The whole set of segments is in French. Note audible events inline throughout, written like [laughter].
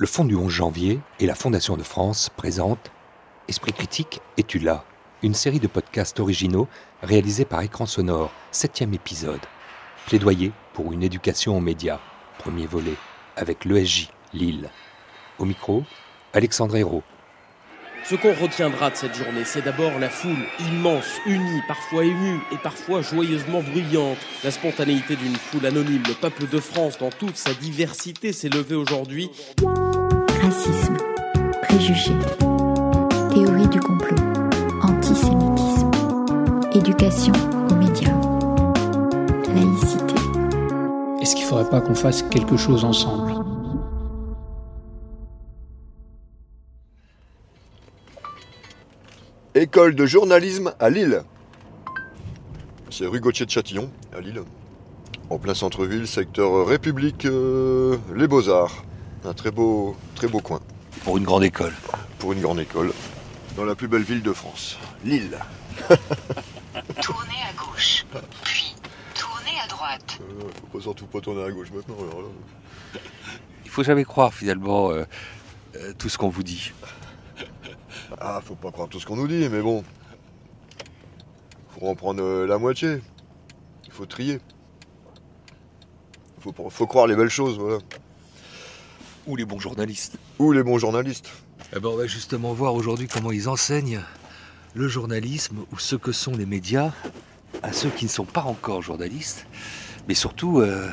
Le Fonds du 11 janvier et la Fondation de France présentent Esprit critique, es-tu là Une série de podcasts originaux réalisés par Écran Sonore, septième épisode. Plaidoyer pour une éducation aux médias, premier volet, avec l'ESJ Lille. Au micro, Alexandre Hérault. Ce qu'on retiendra de cette journée, c'est d'abord la foule immense, unie, parfois émue et parfois joyeusement bruyante. La spontanéité d'une foule anonyme, le peuple de France dans toute sa diversité s'est levé aujourd'hui. Racisme, préjugés, théorie du complot, antisémitisme, éducation aux médias, laïcité. Est-ce qu'il ne faudrait pas qu'on fasse quelque chose ensemble? École de journalisme à Lille. C'est rue Gauthier de Châtillon, à Lille. En plein centre-ville, secteur République, euh, les Beaux-Arts. Un très beau, très beau coin. Pour une grande école. Pour une grande école. Dans la plus belle ville de France, Lille. [laughs] Tournez à gauche, puis tournez à droite. Euh, faut pas surtout pas tourner à gauche maintenant. alors là. Il faut jamais croire finalement euh, euh, tout ce qu'on vous dit. Ah, faut pas croire tout ce qu'on nous dit, mais bon. Faut en prendre euh, la moitié. Il faut trier. Faut, faut croire les belles choses, voilà. Ou les bons journalistes. Ou les bons journalistes. Eh ben, on va justement voir aujourd'hui comment ils enseignent le journalisme ou ce que sont les médias à ceux qui ne sont pas encore journalistes, mais surtout euh,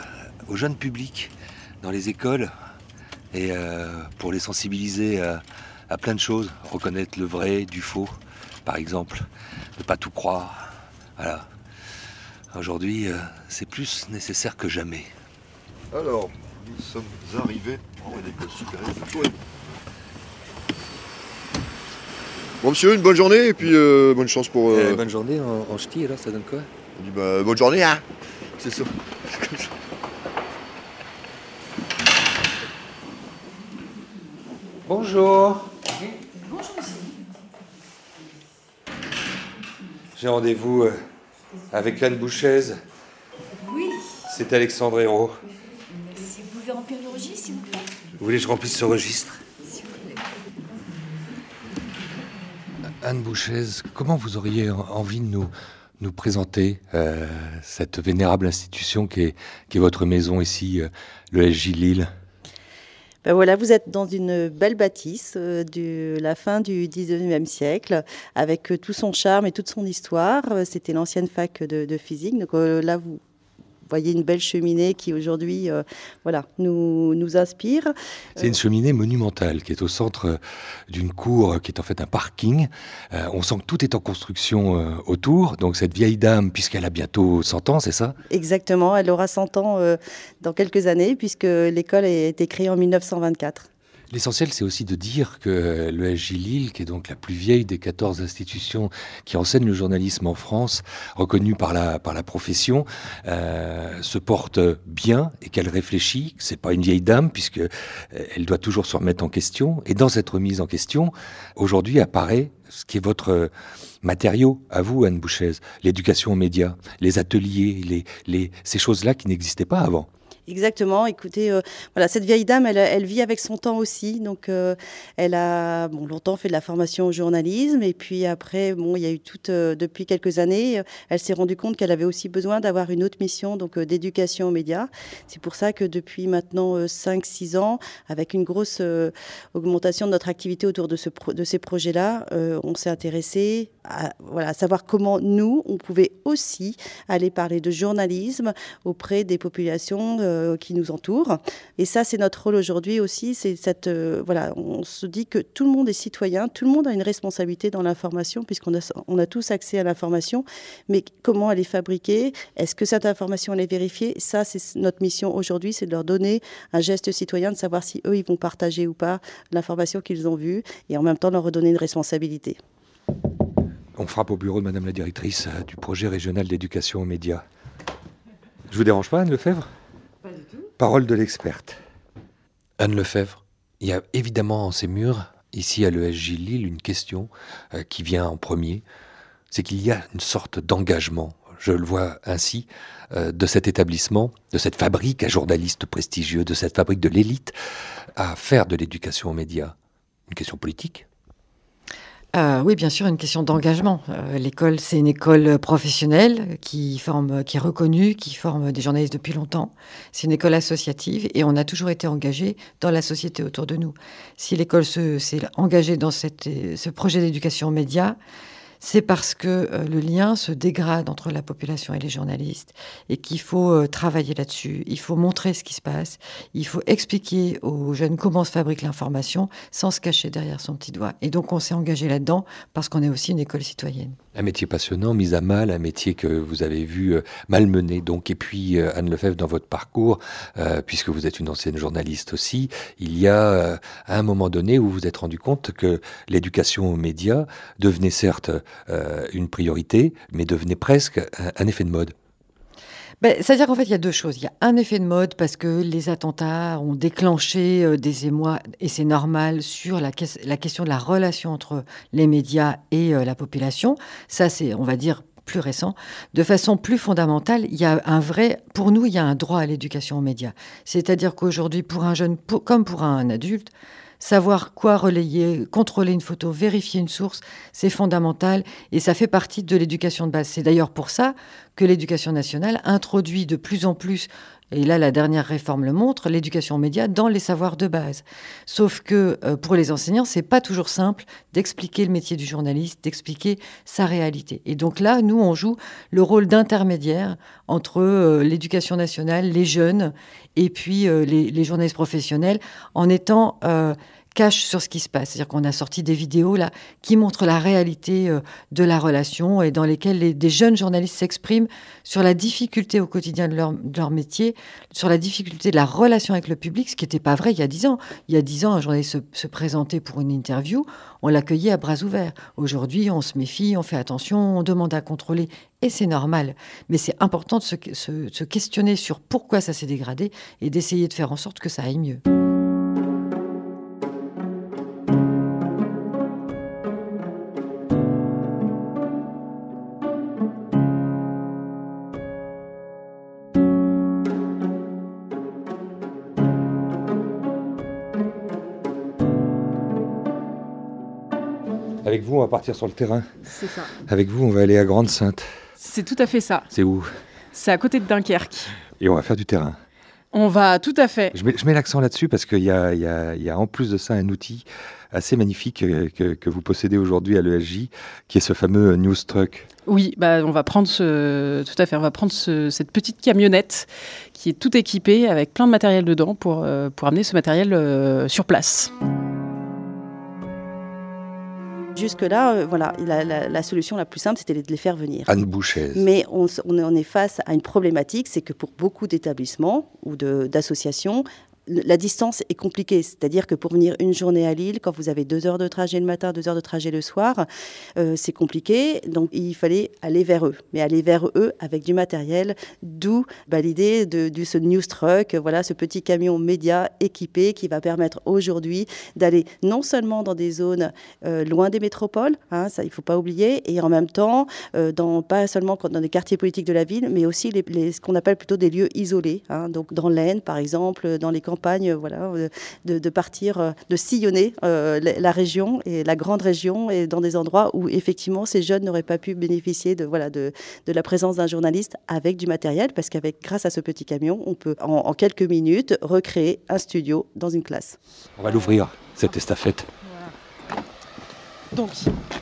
au jeune public dans les écoles et euh, pour les sensibiliser à, à plein de choses, reconnaître le vrai du faux, par exemple, ne pas tout croire. Voilà. Aujourd'hui, euh, c'est plus nécessaire que jamais. Alors, nous sommes arrivés en école supérieure de Touraine. Bon, monsieur, une bonne journée et puis euh, bonne chance pour. euh, bonne journée en, en ch'ti, alors ça donne quoi? On dit, bah, bonne journée, hein C'est ça. Bonjour. J'ai rendez-vous euh, avec Anne Bouchez. Oui, C'est Alexandre Hérault. Voulez que je remplisse ce registre Anne Bouchez, comment vous auriez en- envie de nous, nous présenter euh, cette vénérable institution qui est, votre maison ici, euh, le SJ Lille? Ben voilà, vous êtes dans une belle bâtisse euh, de la fin du 19e siècle, avec tout son charme et toute son histoire. C'était l'ancienne fac de, de physique. Donc euh, là, vous voyez une belle cheminée qui aujourd'hui euh, voilà, nous, nous inspire. C'est une cheminée monumentale qui est au centre euh, d'une cour euh, qui est en fait un parking. Euh, on sent que tout est en construction euh, autour. Donc cette vieille dame, puisqu'elle a bientôt 100 ans, c'est ça? Exactement, elle aura 100 ans dans quelques années, puisque l'école a été créée en 1924. L'essentiel, c'est aussi de dire que le SJ Lille, qui est donc la plus vieille des 14 institutions qui enseignent le journalisme en France, reconnue par la, par la profession, euh, se porte bien et qu'elle réfléchit. C'est pas une vieille dame, puisque euh, elle doit toujours se remettre en question. Et dans cette remise en question, aujourd'hui apparaît ce qui est votre matériau à vous, Anne Bouchez, l'éducation aux médias, les ateliers, les, les, ces choses-là qui n'existaient pas avant. Exactement. Écoutez, euh, voilà, cette vieille dame, elle, vit avec son temps aussi. Donc, euh, elle a bon, longtemps fait de la formation au journalisme. Et puis après, bon, il y a eu toute, euh, depuis quelques années, elle s'est rendue compte qu'elle avait aussi besoin d'avoir une autre mission, donc d'éducation aux médias. C'est pour ça que depuis maintenant 5-6 ans, avec une grosse augmentation de notre activité autour de, ces projets-là, on s'est intéressé à, voilà, à savoir comment nous, on pouvait aussi aller parler de journalisme auprès des populations qui nous entourent. Et ça, c'est notre rôle aujourd'hui aussi. C'est cette, euh, voilà, on se dit que tout le monde est citoyen, tout le monde a une responsabilité dans l'information, puisqu'on a, on a tous accès à l'information. Mais comment elle est fabriquée? Est-ce que cette information elle est vérifiée? Ça, c'est notre mission aujourd'hui, c'est de leur donner un geste citoyen, de savoir si eux, ils vont partager ou pas l'information qu'ils ont vue, et en même temps leur redonner une responsabilité. On frappe au bureau de Madame la directrice euh, du projet régional d'éducation aux médias. Je vous dérange pas, Anne Lefebvre? Parole de l'experte. Anne Lefebvre, il y a évidemment en ces murs, ici à l'ESJ Lille, une question euh, qui vient en premier. C'est qu'il y a une sorte d'engagement. je le vois ainsi, euh, de cet établissement, de cette fabrique à journalistes prestigieux, de cette fabrique de l'élite, à faire de l'éducation aux médias Une question politique euh, oui, bien sûr, une question d'engagement. Euh, l'école, c'est une école professionnelle qui forme, qui est reconnue, qui forme des journalistes depuis longtemps. C'est une école associative et on a toujours été engagé dans la société autour de nous. Si l'école s'est engagée dans ce projet d'éducation aux médias, c'est parce que euh, le lien se dégrade entre la population et les journalistes et qu'il faut euh, travailler là-dessus. Il faut montrer ce qui se passe. Il faut expliquer aux jeunes comment se fabrique l'information sans se cacher derrière son petit doigt. Et donc on s'est engagé là-dedans parce qu'on est aussi une école citoyenne. Un métier passionnant, mis à mal, un métier que vous avez vu euh, malmené. Donc, et puis Anne Lefebvre, dans votre parcours, puisque vous êtes une ancienne journaliste aussi, il y a un moment donné où vous vous êtes rendu compte que l'éducation aux médias devenait certes euh, une priorité, mais devenait presque un, effet de mode. Ben, C'est-à-dire qu'en fait, il y a deux choses. Il y a un effet de mode parce que les attentats ont déclenché euh, des émois, et c'est normal, sur la, la, question de la relation entre les médias et euh, la population. Ça, c'est, on va dire, plus récent. De façon plus fondamentale, il y a un vrai, pour nous, il y a un droit à l'éducation aux médias. C'est-à-dire qu'aujourd'hui, pour un jeune, comme pour un adulte, Savoir quoi relayer, contrôler une photo, vérifier une source, c'est fondamental et ça fait partie de l'éducation de base. C'est d'ailleurs pour ça que l'éducation nationale introduit de plus en plus et là la dernière réforme le montre, l'éducation aux médias dans les savoirs de base. Sauf que euh, pour les enseignants, c'est pas toujours simple d'expliquer le métier du journaliste, d'expliquer sa réalité. Et donc là, nous, on joue le rôle d'intermédiaire entre euh, l'éducation nationale, les jeunes et puis euh, les, les, journalistes professionnels, en étant cache sur ce qui se passe. C'est-à-dire qu'on a sorti des vidéos là qui montrent la réalité euh, de la relation et dans lesquelles les, des jeunes journalistes s'expriment sur la difficulté au quotidien de leur, métier, sur la difficulté de la relation avec le public, ce qui n'était pas vrai il y a dix ans. Il y a dix ans, un journaliste se, se présentait pour une interview, on l'accueillait à bras ouverts. Aujourd'hui, on se méfie, on fait attention, on demande à contrôler et c'est normal. Mais c'est important de se questionner sur pourquoi ça s'est dégradé et d'essayer de faire en sorte que ça aille mieux. On va partir sur le terrain. C'est ça. Avec vous, on va aller à Grande-Sainte. C'est tout à fait ça. C'est où? C'est à côté de Dunkerque. Et on va faire du terrain. On va, tout à fait. Je mets, mets l'accent là-dessus parce qu'il y, y, y a, en plus de ça un outil assez magnifique que, que vous possédez aujourd'hui à l'ESJ, qui est ce fameux News Truck. Oui, bah, on va prendre ce, tout à fait, on va prendre ce, cette petite camionnette qui est tout équipée avec plein de matériel dedans pour, euh, pour amener ce matériel euh, sur place. Jusque-là, euh, voilà, la, la, la, solution la plus simple, c'était de les faire venir. Anne Boucher. Mais on, on, est face à une problématique, c'est que pour beaucoup d'établissements ou d'associations, la distance est compliquée. C'est-à-dire que pour venir une journée à Lille, quand vous avez deux heures de trajet le matin, deux heures de trajet le soir, euh, c'est compliqué. Donc il fallait aller vers eux, mais aller vers eux avec du matériel. D'où bah, l'idée de, ce news truck, voilà, ce petit camion média équipé qui va permettre aujourd'hui d'aller non seulement dans des zones euh, loin des métropoles, hein, ça il faut pas oublier, et en même temps euh, pas seulement dans des quartiers politiques de la ville, mais aussi les, ce qu'on appelle plutôt des lieux isolés. Hein, donc dans l'Aisne, par exemple, dans les campagnes voilà, de, de, partir, de sillonner euh, la région et la grande région et dans des endroits où effectivement ces jeunes n'auraient pas pu bénéficier de, voilà, de, de la présence d'un journaliste avec du matériel, parce qu'avec grâce à ce petit camion, on peut en, en, quelques minutes recréer un studio dans une classe. On va l'ouvrir, cette estafette. Voilà. Donc,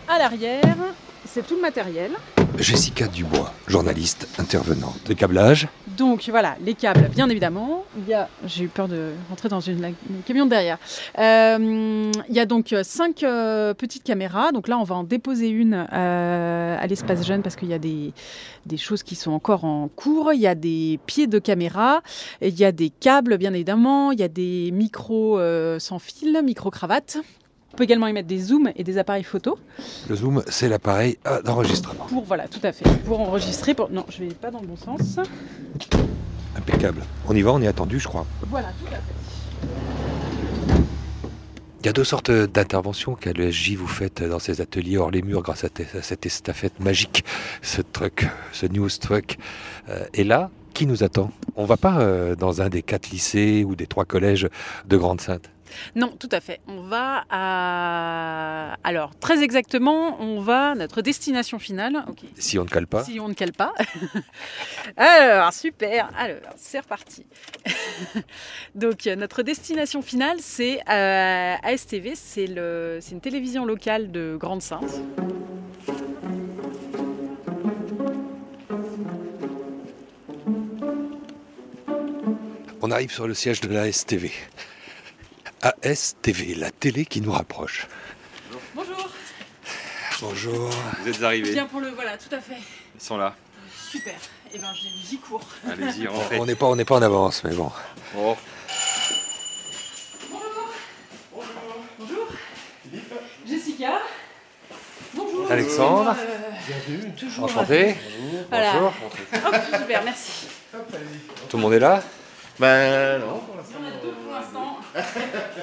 à l'arrière, c'est tout le matériel. Jessica Dubois, journaliste intervenante. Les câblages Donc voilà, les câbles, bien évidemment. Il y a, j'ai eu peur de rentrer dans une, camion derrière. Euh, il y a donc cinq euh, petites caméras. Donc là, on va en déposer une euh, à l'espace jeune parce qu'il y a des, des choses qui sont encore en cours. Il y a des pieds de caméra, il y a des câbles, bien évidemment. Il y a des micros euh, sans fil, micro-cravates. On peut également y mettre des zooms et des appareils photo. Le zoom, c'est l'appareil d'enregistrement. Pour, voilà, tout à fait. Pour enregistrer. Pour... Non, je vais pas dans le bon sens. Impeccable. On y va, on est attendu, je crois. Voilà, tout à fait. Il y a deux sortes d'interventions qu'à l'ESJ vous faites dans ces ateliers hors les murs grâce à, cette estafette magique, ce truc, ce news truck. Euh, et là, qui nous attend? On va pas euh, dans un des quatre lycées ou des trois collèges de Grande-Sainte non, tout à fait. On va à. Alors, très exactement, on va à notre destination finale. Si on ne cale pas. Si on ne cale pas. [laughs] Alors, super. Alors, c'est reparti. [laughs] Donc, notre destination finale, c'est euh, ASTV. C'est une télévision locale de Grande-Sainte. On arrive sur le siège de la STV. ASTV, la télé qui nous rapproche. Bonjour. Bonjour. Vous êtes arrivés. Bien pour le voilà, tout à fait. Ils sont là. Super. Eh ben j'y cours. Allez-y, [laughs] On n'est pas, on n'est pas en avance, mais bon. Bonjour. Bonjour. Bonjour. Jessica. Bonjour. Alexandre. Euh, Bienvenue. Toujours. Enchanté. Voilà. Bonjour. Hop, super, merci. Tout le monde est là? Ben non.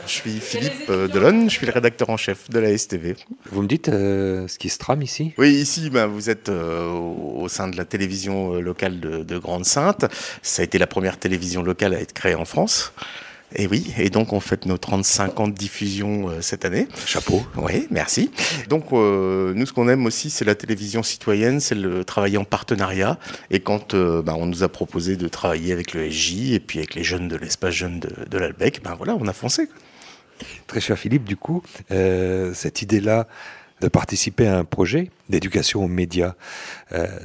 Je suis Philippe euh, Delon, je suis le rédacteur en chef de la STV. Vous me dites euh, ce qui se trame ici? Oui, ici, ben, vous êtes euh, au, sein de la télévision locale de, de Grande-Sainte. Ça a été la première télévision locale à être créée en France. Et oui, et donc on fête nos 35 ans de diffusion euh, cette année. Chapeau. Oui, merci. Donc euh, nous, ce qu'on aime aussi, c'est la télévision citoyenne, c'est le travailler en partenariat. Et quand euh, ben, on nous a proposé de travailler avec le SJ et puis avec les jeunes de l'espace jeune de, de l'Albec, ben voilà, on a foncé. Très cher Philippe, du coup, cette idée-là de participer à un projet d'éducation aux médias,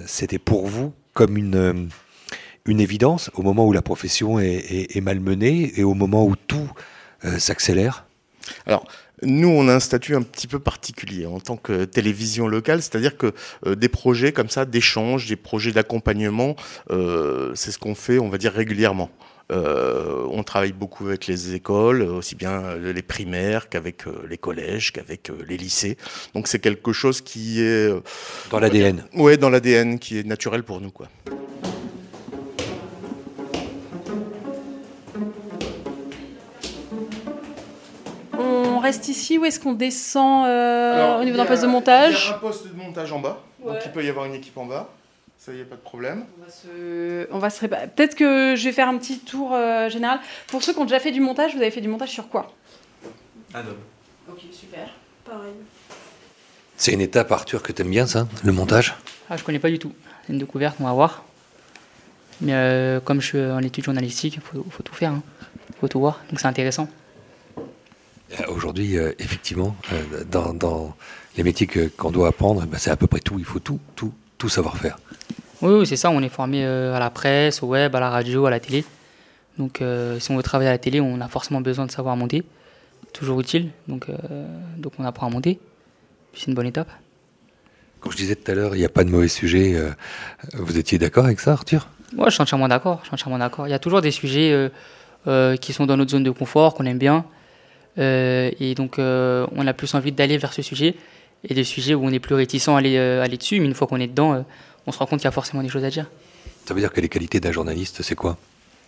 c'était pour vous comme une une évidence au moment où la profession est, malmenée et au moment où tout euh, s'accélère? Alors, nous, on a un statut un petit peu particulier en tant que télévision locale, c'est-à-dire que euh, des projets comme ça, d'échange, des projets d'accompagnement, euh, c'est ce qu'on fait, on va dire, régulièrement. on travaille beaucoup avec les écoles, aussi bien les primaires qu'avec les collèges, qu'avec les lycées. Donc c'est quelque chose qui est... dans l'ADN. Oui, dans l'ADN, qui est naturel pour nous. quoi. Reste ici ou est-ce qu'on descend euh, au niveau d'un poste de montage Il y a un poste de montage en bas, donc il peut y avoir une équipe en bas. Ça, y a pas de problème. On va se, Peut-être que je vais faire un petit tour euh, général. Pour ceux qui ont déjà fait du montage, vous avez fait du montage sur quoi? Adobe. Ok, super. Pareil. C'est une étape, Arthur, que t'aimes bien, ça, le montage? Ah, Je connais pas du tout. C'est une découverte, on va voir. Mais euh, comme je suis en études journalistiques, il faut, faut, tout faire. Il hein. faut tout voir. Donc c'est intéressant. Euh, aujourd'hui, euh, effectivement, euh, dans, les métiers qu'on doit apprendre, eh ben, c'est à peu près tout. Il faut tout, tout, tout savoir faire. Oui, c'est ça. On est formé à la presse, au web, à la radio, à la télé. Donc, si on veut travailler à la télé, on a forcément besoin de savoir monter. Toujours utile. Donc, donc on apprend à monter. C'est une bonne étape. Quand je disais tout à l'heure, il n'y a pas de mauvais sujet, vous étiez d'accord avec ça, Arthur? Moi, je suis entièrement d'accord. Je suis entièrement d'accord. Il y a toujours des sujets qui sont dans notre zone de confort, qu'on aime bien. Euh, et donc, euh, on a plus envie d'aller vers ce sujet. Et des sujets où on est plus réticent à aller, euh, aller dessus, mais une fois qu'on est dedans, on se rend compte qu'il y a forcément des choses à dire. Ça veut dire que les qualités d'un journaliste, c'est quoi?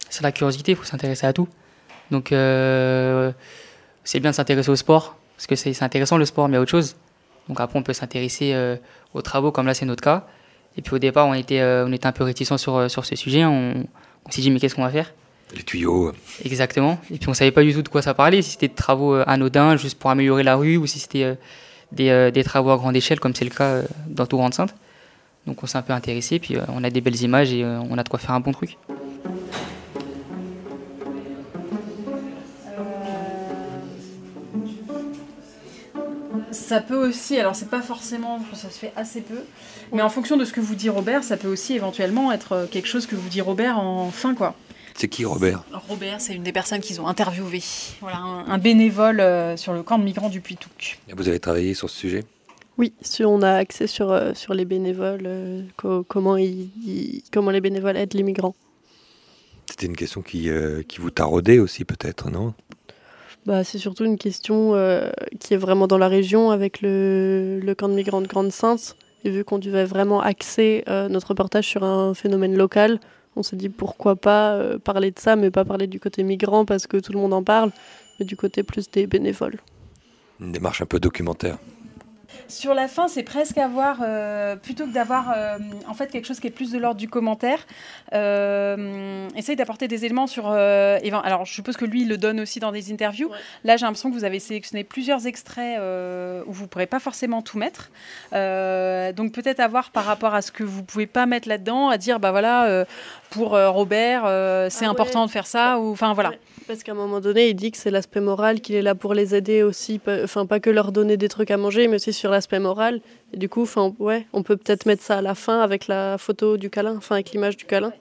C'est la curiosité, il faut s'intéresser à tout. Donc, c'est bien de s'intéresser au sport, parce que c'est intéressant le sport, mais à autre chose. Donc après, on peut s'intéresser aux travaux, comme là, c'est notre cas. Et puis au départ, on était, on était un peu réticent sur, sur ce sujet. On, on s'est dit, mais qu'est-ce qu'on va faire? Les tuyaux. Exactement. Et puis on savait pas du tout de quoi ça parlait, si c'était de travaux euh, anodins juste pour améliorer la rue ou si c'était euh, euh, des, travaux à grande échelle comme c'est le cas dans tout Grande Sainte. Donc on s'est un peu intéressé, puis on a des belles images et on a de quoi faire un bon truc. Ça peut aussi, alors c'est pas forcément, ça se fait assez peu, mais en fonction de ce que vous dit Robert, ça peut aussi éventuellement être quelque chose que vous dit Robert en fin quoi. C'est qui Robert Robert, c'est une des personnes qu'ils ont interviewées. Voilà, un, bénévole euh, sur le camp de migrants du Puy-Touc. Vous avez travaillé sur ce sujet Oui, on a accès sur, euh, sur les bénévoles, euh, comment, comment les bénévoles aident les migrants. C'était une question qui, qui vous taraudait aussi peut-être, non? Bah, C'est surtout une question qui est vraiment dans la région avec le, le camp de migrants de Grande-Sainte. Et vu qu'on devait vraiment axer notre reportage sur un phénomène local, on s'est dit pourquoi pas euh, parler de ça, mais pas parler du côté migrant parce que tout le monde en parle, mais du côté plus des bénévoles. Une démarche un peu documentaire. Sur la fin, c'est presque avoir, euh, plutôt que d'avoir euh, en fait quelque chose qui est plus de l'ordre du commentaire, euh, essaye d'apporter des éléments sur. euh, alors, je suppose que lui, il le donne aussi dans des interviews. Là, j'ai l'impression que vous avez sélectionné plusieurs extraits euh, où vous ne pourrez pas forcément tout mettre. Euh, donc, peut-être avoir par rapport à ce que vous pouvez pas mettre là-dedans, à dire, bah voilà, euh, pour euh, Robert, euh, c'est Ah important ouais. de faire ça, ou enfin voilà. Parce qu'à un moment donné, il dit que c'est l'aspect moral, qu'il est là pour les aider aussi, pas- enfin pas que leur donner des trucs à manger, mais aussi sur l'aspect moral. Et du coup, enfin ouais, on peut peut-être mettre ça à la fin avec la photo du câlin, enfin avec l'image du câlin.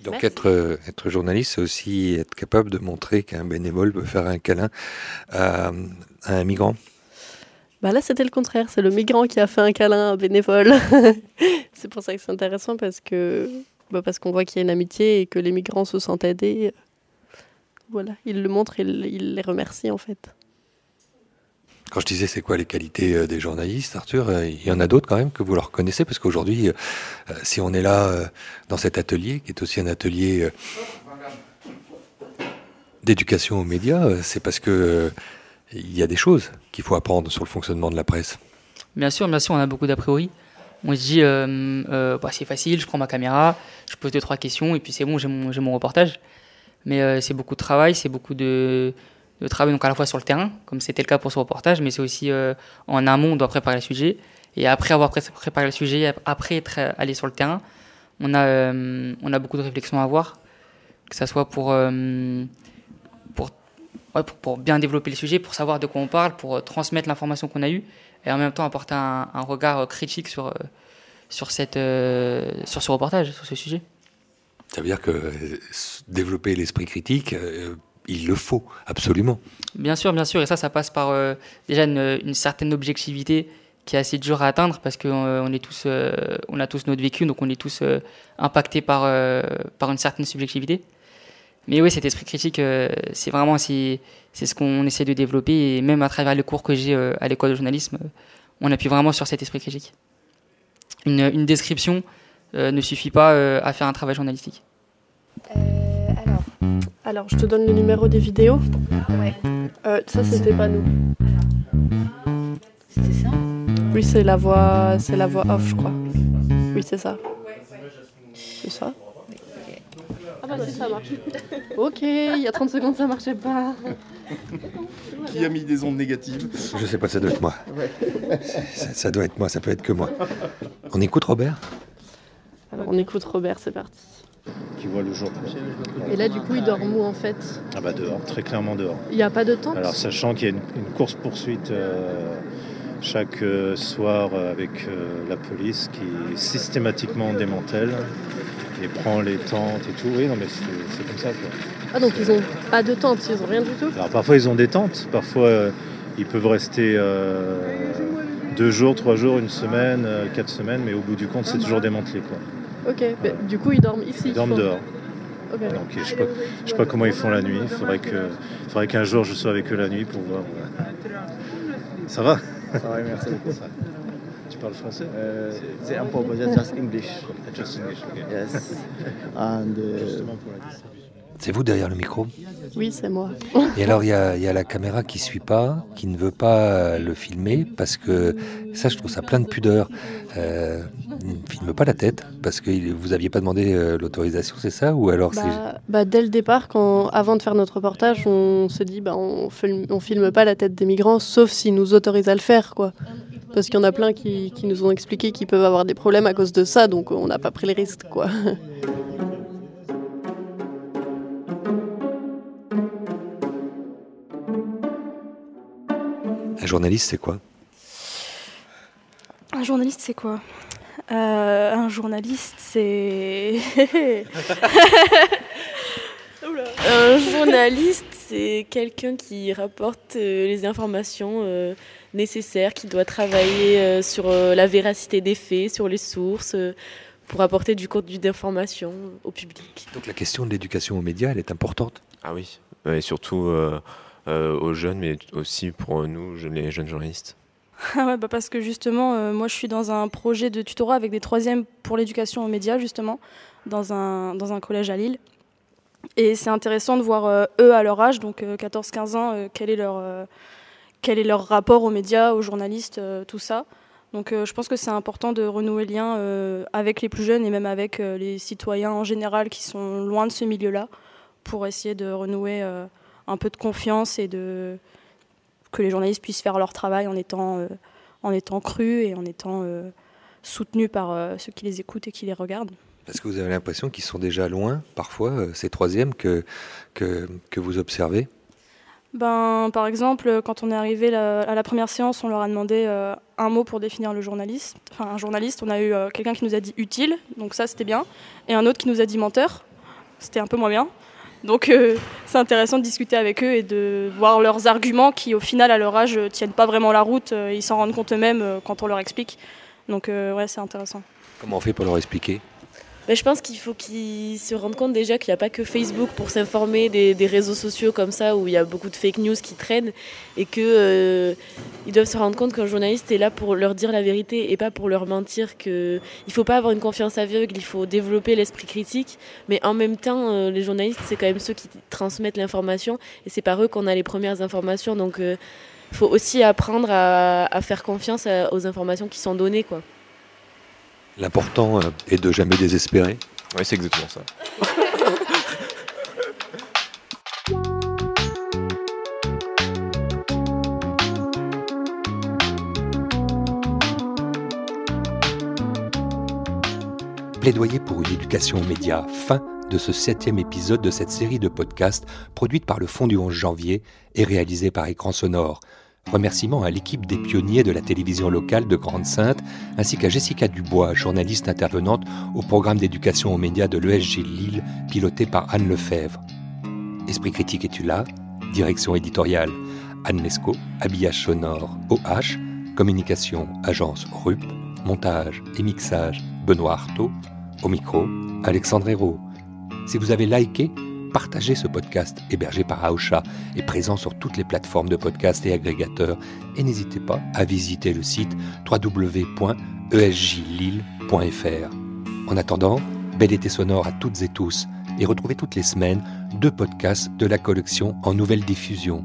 Donc Merci. être, euh, être journaliste, c'est aussi être capable de montrer qu'un bénévole peut faire un câlin à, à un migrant. Bah là, c'était le contraire. C'est le migrant qui a fait un câlin à un bénévole. [laughs] c'est pour ça que c'est intéressant parce que bah, parce qu'on voit qu'il y a une amitié et que les migrants se sentent aidés. Voilà, il le montre, il, il les remercie en fait. Quand je disais c'est quoi les qualités euh, des journalistes, Arthur, euh, il y en a d'autres quand même que vous leur connaissez parce qu'aujourd'hui, euh, si on est là dans cet atelier, qui est aussi un atelier d'éducation aux médias, c'est parce que il y a des choses qu'il faut apprendre sur le fonctionnement de la presse. Bien sûr, bien sûr, on a beaucoup d'a priori. On se dit, euh, euh, bah, c'est facile, je prends ma caméra, je pose deux, trois questions, et puis c'est bon, j'ai mon, reportage. Mais euh, c'est beaucoup de travail, c'est beaucoup de, travail, donc à la fois sur le terrain, comme c'était le cas pour ce reportage, mais c'est aussi en amont, on doit préparer le sujet. Et après avoir pré- préparé le sujet, ap- après être allé sur le terrain, on a, beaucoup de réflexions à avoir, que ce soit pour, bien développer le sujet, pour savoir de quoi on parle, pour transmettre l'information qu'on a eue, et en même temps apporter un, un regard euh, critique sur, euh, sur, cette, euh, sur ce reportage, sur ce sujet. Ça veut dire que développer l'esprit critique, il le faut absolument. Bien sûr, bien sûr, et ça, ça passe par euh, déjà une, une certaine objectivité qui est assez dure à atteindre parce qu'on on est tous, euh, on a tous notre vécu, donc on est tous euh, impactés par, par une certaine subjectivité. Mais oui, cet esprit critique, euh, c'est vraiment c'est, c'est ce qu'on essaie de développer et même à travers les cours que j'ai euh, à l'école de journalisme, euh, on appuie vraiment sur cet esprit critique. Une, une description euh, ne suffit pas euh, à faire un travail journalistique. alors. Alors, je te donne le numéro des vidéos. Ouais. Euh, ça, c'était pas nous. C'était ça? Oui, c'est la voix, c'est la voix off, je crois. Oui, c'est ça. C'est ça? Si, ça marche. [laughs] ok, il y a 30 secondes, ça marchait pas. Qui a mis des ondes négatives Je sais pas, ça doit être moi. Ça, ça doit être moi, ça peut être que moi. On écoute Robert Alors, on écoute Robert, c'est parti. qui voit le jour. Et là, du coup, il dort où en fait? Ah bah dehors, très clairement dehors. Il n'y a pas de tente Alors sachant qu'il y a une, une course-poursuite euh, chaque euh, soir euh, avec euh, la police qui systématiquement démantèle et prend les tentes et tout. Oui, non mais c'est comme ça. Quoi. Ah, donc ils ont pas de tente, ils ont rien du tout Alors parfois ils ont des tentes, parfois euh, ils peuvent rester euh, deux jours, trois jours, une semaine, euh, quatre semaines, mais au bout du compte c'est toujours démantelé. Quoi. Ok, bah, du coup, ils dorment ici Ils dorment quoi. dehors. Ok. Donc je sais pas, je sais pas comment ils font la nuit. Il faudrait que, faudrait qu'un jour je sois avec eux la nuit pour voir. Ça va? Ça va, merci. Parles Français? Uh, the impossible, just English. Just English, okay. Yes. [laughs] and. Uh, C'est vous derrière le micro Oui, c'est moi. Et alors, il y a, il y a la caméra qui suit pas, qui ne veut pas le filmer, parce que ça, je trouve ça plein de pudeur. Euh, il ne filme pas la tête, parce que vous aviez pas demandé euh, l'autorisation, c'est ça Ou alors. Bah, bah, dès le départ, quand, avant de faire notre reportage, on se dit bah, on, filme, on filme pas la tête des migrants, sauf s'ils nous autorisent à le faire. quoi. Parce qu'il y en a plein qui, qui nous ont expliqué qu'ils peuvent avoir des problèmes à cause de ça, donc on n'a pas pris le risque. quoi. Journaliste, c'est quoi? Un journaliste, c'est quoi? Euh, Un journaliste, c'est. [laughs] un journaliste, c'est quelqu'un qui rapporte euh, les informations euh, nécessaires, qui doit travailler euh, sur euh, la véracité des faits, sur les sources, euh, pour apporter du contenu d'information au public. Donc la question de l'éducation aux médias, elle est importante? Ah oui, et surtout aux jeunes, mais aussi pour nous, les jeunes journalistes. [laughs] Ah bah parce que justement, euh, moi je suis dans un projet de tutorat avec des troisièmes pour l'éducation aux médias, justement, dans un, dans un collège à Lille. Et c'est intéressant de voir euh, eux à leur âge, donc 14-15 ans, euh, quel est leur, euh, quel est leur rapport aux médias, aux journalistes, tout ça. Donc je pense que c'est important de renouer le lien avec les plus jeunes et même avec les citoyens en général qui sont loin de ce milieu-là pour essayer de renouer un peu de confiance et de que les journalistes puissent faire leur travail en étant, en étant crus et en étant soutenus par ceux qui les écoutent et qui les regardent. Parce que vous avez l'impression qu'ils sont déjà loin, parfois, euh, ces troisièmes que, que, que vous observez? Ben, Par exemple, quand on est arrivé à la première séance, on leur a demandé euh, un mot pour définir le journaliste. Enfin, un journaliste, on a eu euh, quelqu'un qui nous a dit utile, donc ça c'était bien, et un autre qui nous a dit menteur, c'était un peu moins bien. Donc c'est intéressant de discuter avec eux et de voir leurs arguments qui, au final, à leur âge, tiennent pas vraiment la route. ils s'en rendent compte eux-mêmes quand on leur explique. Donc ouais, c'est intéressant. Comment on fait pour leur expliquer? Bah, je pense qu'il faut qu'ils se rendent compte déjà qu'il n'y a pas que Facebook pour s'informer des, réseaux sociaux comme ça où il y a beaucoup de fake news qui traînent et qu'ils euh, doivent se rendre compte qu'un journaliste est là pour leur dire la vérité et pas pour leur mentir. Que il faut pas avoir une confiance aveugle, il faut développer l'esprit critique, mais en même temps, euh, les journalistes c'est quand même ceux qui transmettent l'information et c'est par eux qu'on a les premières informations. Donc il euh, faut aussi apprendre à, à faire confiance aux informations qui sont données, quoi. L'important euh, est de jamais désespérer. Oui, c'est exactement ça. [laughs] Plaidoyer pour une éducation aux médias, fin de ce septième épisode de cette série de podcasts produite par le Fonds du 11 janvier et réalisée par Écran Sonore. Remerciements à l'équipe des pionniers de la télévision locale de Grande-Sainte, ainsi qu'à Jessica Dubois, journaliste intervenante au programme d'éducation aux médias de l'ESG Lille, piloté par Anne Lefebvre. Esprit critique es-tu là? Direction éditoriale Anne Lescaut, habillage sonore OH, communication agence RUP, montage et mixage Benoît Artaud, au micro Alexandre Hérault. Si vous avez liké, Partagez ce podcast hébergé par Aosha et présent sur toutes les plateformes de podcast et agrégateurs. Et n'hésitez pas à visiter le site www.esjlille.fr. En attendant, bel été sonore à toutes et tous et retrouvez toutes les semaines deux podcasts de la collection en nouvelle diffusion.